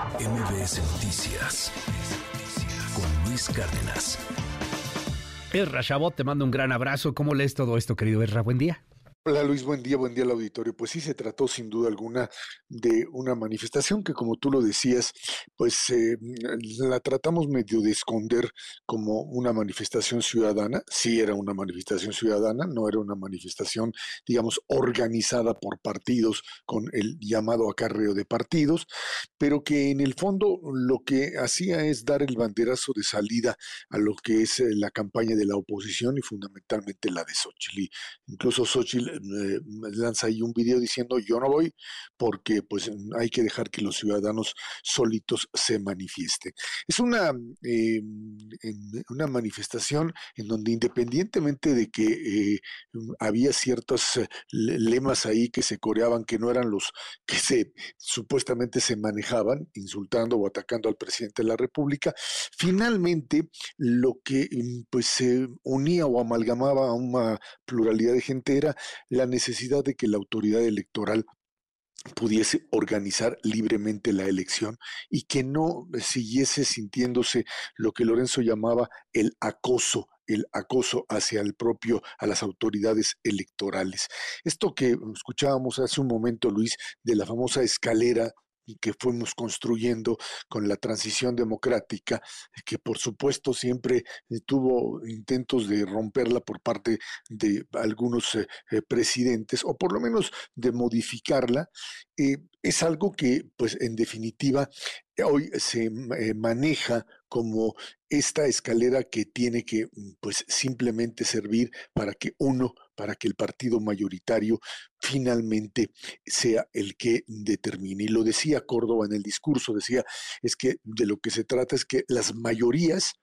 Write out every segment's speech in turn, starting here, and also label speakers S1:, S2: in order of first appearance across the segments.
S1: MBS Noticias con Luis Cárdenas.
S2: Erra Chabot, te mando un gran abrazo. ¿Cómo lees todo esto, querido Erra? Buen día.
S3: Hola Luis, buen día, buen día al auditorio. Pues sí, se trató sin duda alguna de una manifestación que, como tú lo decías, pues eh, la tratamos medio de esconder como una manifestación ciudadana. Sí era una manifestación ciudadana, no era una manifestación, digamos, organizada por partidos con el llamado acarreo de partidos, pero que en el fondo lo que hacía es dar el banderazo de salida a lo que es eh, la campaña de la oposición y fundamentalmente la de Xochitl. Incluso Xochitl eh, lanza ahí un video diciendo yo no voy porque pues hay que dejar que los ciudadanos solitos se manifiesten. Es una, eh, una manifestación en donde independientemente de que eh, había ciertos lemas ahí que se coreaban que no eran los que se supuestamente se manejaban, insultando o atacando al presidente de la República, finalmente lo que pues se unía o amalgamaba a una pluralidad de gente era la necesidad de que la autoridad electoral pudiese organizar libremente la elección y que no siguiese sintiéndose lo que Lorenzo llamaba el acoso el acoso hacia el propio, a las autoridades electorales. Esto que escuchábamos hace un momento, Luis, de la famosa escalera que fuimos construyendo con la transición democrática, que por supuesto siempre eh, tuvo intentos de romperla por parte de algunos eh, eh, presidentes, o por lo menos de modificarla, es algo que, pues, en definitiva, hoy se maneja como esta escalera que tiene que, mm, pues, simplemente servir para que uno, para que el partido mayoritario finalmente sea el que determine. Y lo decía Córdoba en el discurso, decía, es que de lo que se trata es que las mayorías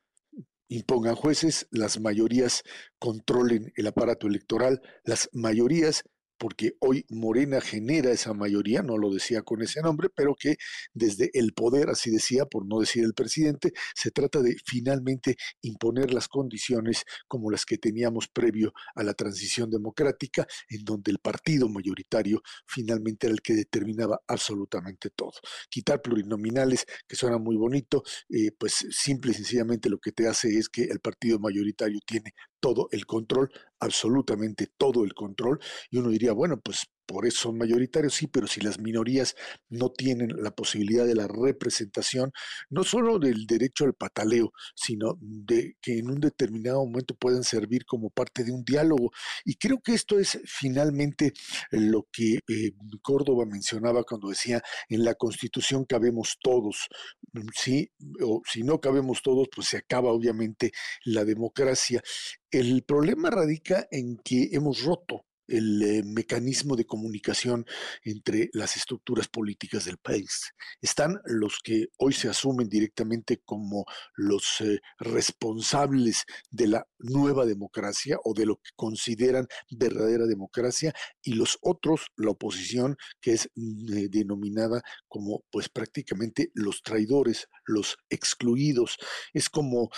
S3: impongan jueces, las mayorías controlen el aparato electoral, las mayorías porque hoy Morena genera esa mayoría, no lo decía con ese nombre, pero que desde el poder, así decía, por no decir el presidente, se trata de finalmente imponer las condiciones como las que teníamos previo a la transición democrática, en donde el partido mayoritario finalmente era el que determinaba absolutamente todo. Quitar plurinominales, que suena muy bonito, eh, pues simple y sencillamente lo que te hace es que el partido mayoritario tiene todo el control, absolutamente todo el control, y uno diría, bueno, pues por eso son mayoritarios, sí, pero si las minorías no tienen la posibilidad de la representación, no solo del derecho al pataleo, sino de que en un determinado momento puedan servir como parte de un diálogo. Y creo que esto es finalmente lo que eh, Córdoba mencionaba cuando decía, en la constitución cabemos todos, sí, o si no cabemos todos, pues se acaba obviamente la democracia. El problema radica en que hemos roto el eh, mecanismo de comunicación entre las estructuras políticas del país. Están los que hoy se asumen directamente como los eh, responsables de la nueva democracia o de lo que consideran verdadera democracia y los otros, la oposición, que es mm, eh, denominada como pues prácticamente los traidores, los excluidos. Es como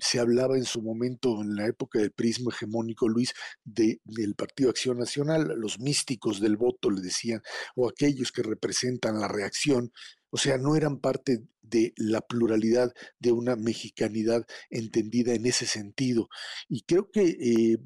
S3: se hablaba en su momento en la época del prismo hegemónico, Luis, de, del Partido Acción Nacional, los místicos del voto le decían, o aquellos que representan la reacción, o sea, no eran parte de la pluralidad de una mexicanidad entendida en ese sentido. Y creo que eh,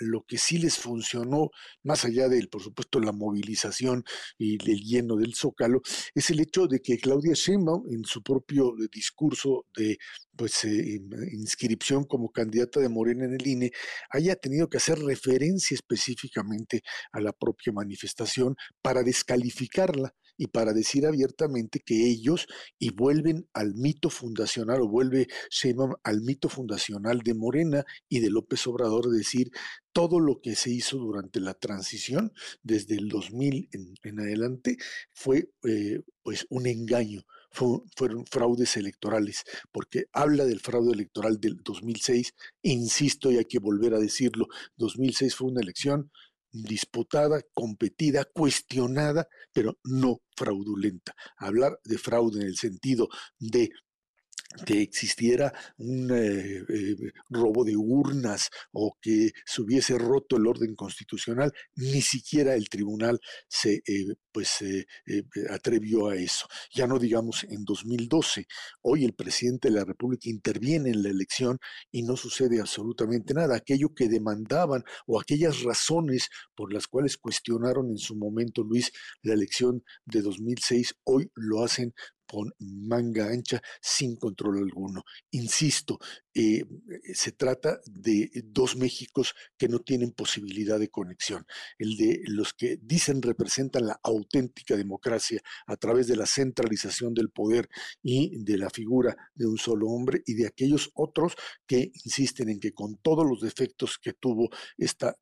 S3: lo que sí les funcionó, más allá del, por supuesto, la movilización y el lleno del zócalo, es el hecho de que Claudia Sheinbaum, en su propio discurso de pues eh, inscripción como candidata de Morena en el INE, haya tenido que hacer referencia específicamente a la propia manifestación para descalificarla y para decir abiertamente que ellos y vuelven al mito fundacional o vuelve Sheinbaum al mito fundacional de Morena y de López Obrador, decir todo lo que se hizo durante la transición desde el 2000 en, adelante fue eh, pues un engaño, fueron fraudes electorales, porque habla del fraude electoral del 2006, insisto y hay que volver a decirlo, 2006 fue una elección disputada, competida, cuestionada, pero no fraudulenta. Hablar de fraude en el sentido de que existiera un eh, eh, robo de urnas o que se hubiese roto el orden constitucional, ni siquiera el tribunal se eh, pues atrevió a eso. Ya no digamos en 2012. Hoy el presidente de la República interviene en la elección y no sucede absolutamente nada. Aquello que demandaban o aquellas razones por las cuales cuestionaron en su momento Luis la elección de 2006, hoy lo hacen con manga ancha sin control alguno. Insisto, eh, se trata de dos Méxicos que no tienen posibilidad de conexión. El de los que dicen representan la auténtica democracia a través de la centralización del poder y de la figura de un solo hombre y de aquellos otros que insisten en que con todos los defectos que tuvo esta,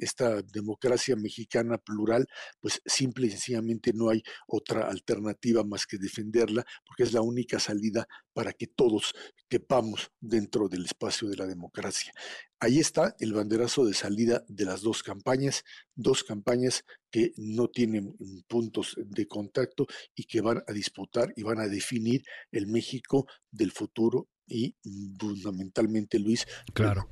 S3: esta democracia mexicana plural, pues simple y sencillamente no hay otra alternativa más que defenderla porque es la única salida para que todos quepamos dentro del espacio de la democracia. Ahí está el banderazo de salida de las dos campañas, dos campañas que no tienen puntos de contacto y que van a disputar y van a definir el México del futuro y fundamentalmente, Luis,
S2: claro.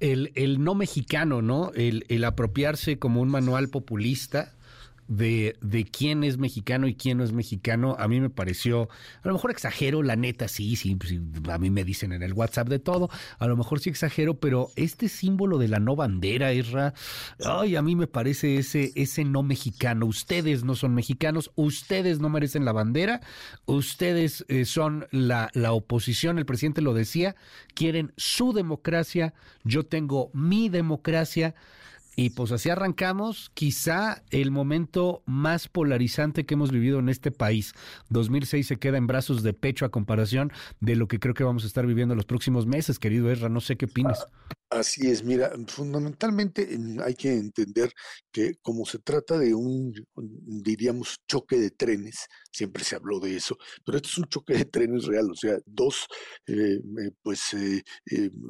S2: El, el, no mexicano, ¿no? El, el apropiarse como un manual populista de, de quién es mexicano y quién no es mexicano, a mí me pareció, a lo mejor exagero, la neta, sí, sí, pues, a mí me dicen en el WhatsApp de todo, a lo mejor sí exagero, pero este símbolo de la no bandera, Esra, ay, a mí me parece ese, ese no mexicano. Ustedes no son mexicanos, ustedes no merecen la bandera, ustedes eh, son la, la oposición, el presidente lo decía, quieren su democracia, yo tengo mi democracia. Y pues así arrancamos, quizá el momento más polarizante que hemos vivido en este país. 2006 se queda en brazos de pecho a comparación de lo que creo que vamos a estar viviendo los próximos meses, querido Erra. No sé qué opinas.
S3: Así es, mira, fundamentalmente hay que entender que como se trata de un, diríamos, choque de trenes, siempre se habló de eso, pero este es un choque de trenes real, o sea, dos eh, eh, pues eh,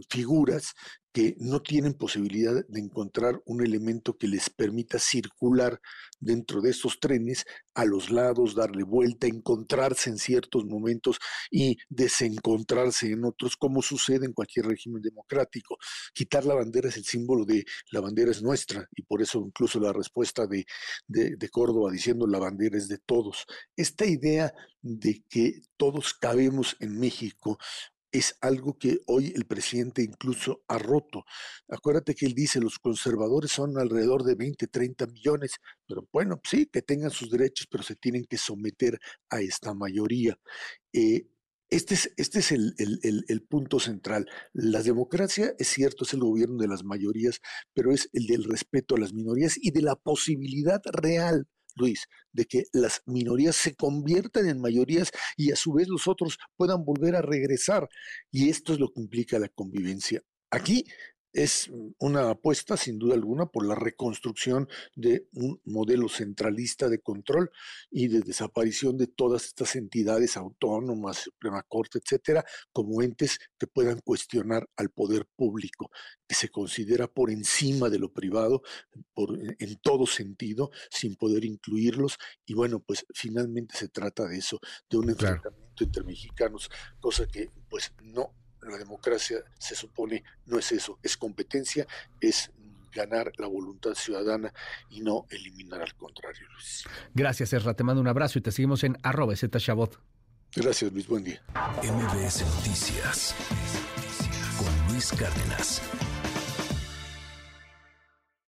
S3: figuras que no tienen posibilidad de encontrar un elemento que les permita circular dentro de estos trenes a los lados, darle vuelta, encontrarse en ciertos momentos y desencontrarse en otros, como sucede en cualquier régimen democrático. Quitar la bandera es el símbolo de la bandera es nuestra y por eso incluso la respuesta de, de, de Córdoba diciendo la bandera es de todos. Esta idea de que todos cabemos en México es algo que hoy el presidente incluso ha roto. Acuérdate que él dice, los conservadores son alrededor de 20, 30 millones, pero bueno, sí, que tengan sus derechos, pero se tienen que someter a esta mayoría. Eh, este es, este es el, el, punto central. La democracia, es cierto, es el gobierno de las mayorías, pero es el del respeto a las minorías y de la posibilidad real Luis, de que las minorías se conviertan en mayorías y a su vez los otros puedan volver a regresar. Y esto es lo que implica la convivencia. Aquí es una apuesta, sin duda alguna, por la reconstrucción de un modelo centralista de control y de desaparición de todas estas entidades autónomas, Suprema Corte, etcétera, como entes que puedan cuestionar al poder público, que se considera por encima de lo privado, por, en todo sentido, sin poder incluirlos. Y bueno, pues finalmente se trata de eso, de un enfrentamiento entre mexicanos, cosa que pues no la democracia se supone no es eso, es competencia, es ganar la voluntad ciudadana y no eliminar al contrario, Luis.
S2: Gracias, Erra. Te mando un abrazo y te seguimos en arroba Chabot.
S3: Gracias, Luis. Buen día.
S1: MBS Noticias con Luis Cárdenas.